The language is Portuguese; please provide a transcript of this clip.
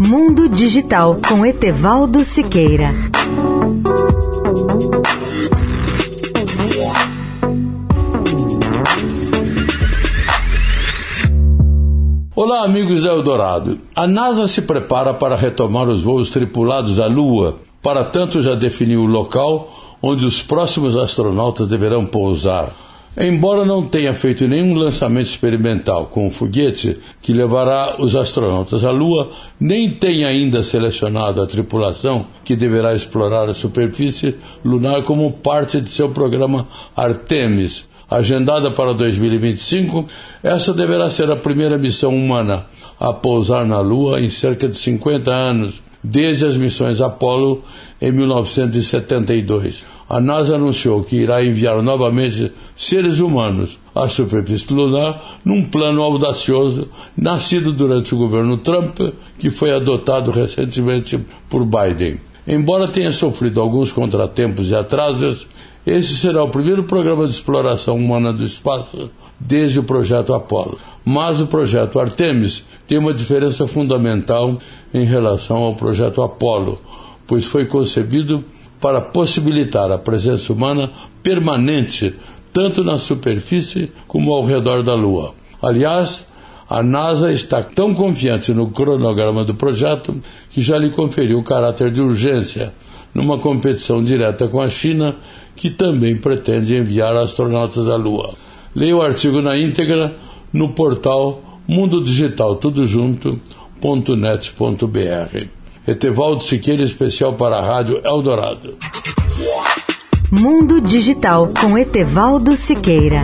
Mundo Digital com Etevaldo Siqueira. Olá, amigos da Eldorado. A NASA se prepara para retomar os voos tripulados à Lua. Para tanto, já definiu o local onde os próximos astronautas deverão pousar. Embora não tenha feito nenhum lançamento experimental com o foguete que levará os astronautas à Lua, nem tenha ainda selecionado a tripulação que deverá explorar a superfície lunar como parte de seu programa Artemis, agendada para 2025, essa deverá ser a primeira missão humana a pousar na Lua em cerca de 50 anos, desde as missões Apollo em 1972 a NASA anunciou que irá enviar novamente seres humanos à superfície lunar num plano audacioso nascido durante o governo Trump, que foi adotado recentemente por Biden. Embora tenha sofrido alguns contratempos e atrasos, esse será o primeiro programa de exploração humana do espaço desde o projeto Apollo. Mas o projeto Artemis tem uma diferença fundamental em relação ao projeto Apollo, pois foi concebido para possibilitar a presença humana permanente tanto na superfície como ao redor da Lua. Aliás, a NASA está tão confiante no cronograma do projeto que já lhe conferiu caráter de urgência numa competição direta com a China, que também pretende enviar astronautas à Lua. Leia o artigo na íntegra no portal Mundo Digital Tudo Junto.net.br. Etevaldo Siqueira, especial para a Rádio Eldorado. Mundo Digital com Etevaldo Siqueira.